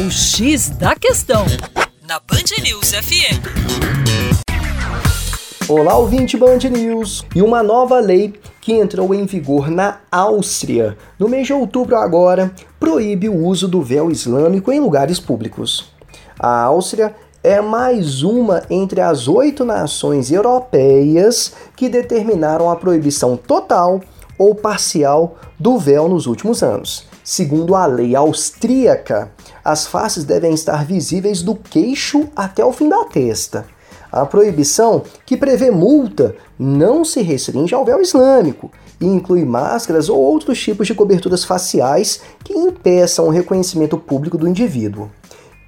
O X da Questão, na Band News FM. Olá, ouvinte Band News! E uma nova lei que entrou em vigor na Áustria no mês de outubro agora proíbe o uso do véu islâmico em lugares públicos. A Áustria é mais uma entre as oito nações europeias que determinaram a proibição total ou parcial do véu nos últimos anos. Segundo a lei austríaca, as faces devem estar visíveis do queixo até o fim da testa. A proibição, que prevê multa, não se restringe ao véu islâmico e inclui máscaras ou outros tipos de coberturas faciais que impeçam o reconhecimento público do indivíduo.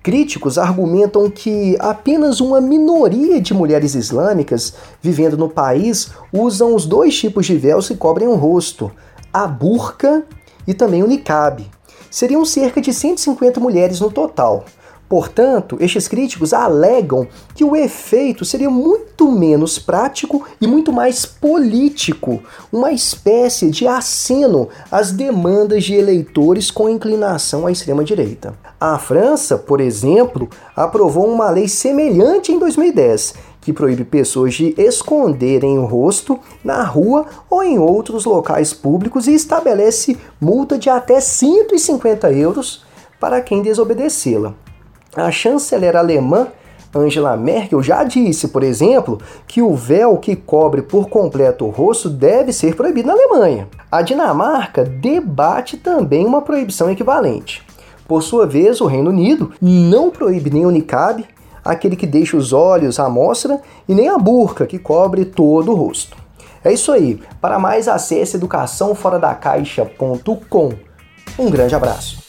Críticos argumentam que apenas uma minoria de mulheres islâmicas vivendo no país usam os dois tipos de véus que cobrem o rosto, a burca e também o niqab. Seriam cerca de 150 mulheres no total. Portanto, estes críticos alegam que o efeito seria muito menos prático e muito mais político, uma espécie de aceno às demandas de eleitores com inclinação à extrema-direita. A França, por exemplo, aprovou uma lei semelhante em 2010, que proíbe pessoas de esconderem o rosto na rua ou em outros locais públicos e estabelece multa de até 150 euros para quem desobedecê-la. A chanceler alemã Angela Merkel já disse, por exemplo, que o véu que cobre por completo o rosto deve ser proibido na Alemanha. A Dinamarca debate também uma proibição equivalente. Por sua vez, o Reino Unido não proíbe nem o niqab, aquele que deixa os olhos à mostra, e nem a burca, que cobre todo o rosto. É isso aí. Para mais, acesse educaçãoforadacaixa.com. Um grande abraço.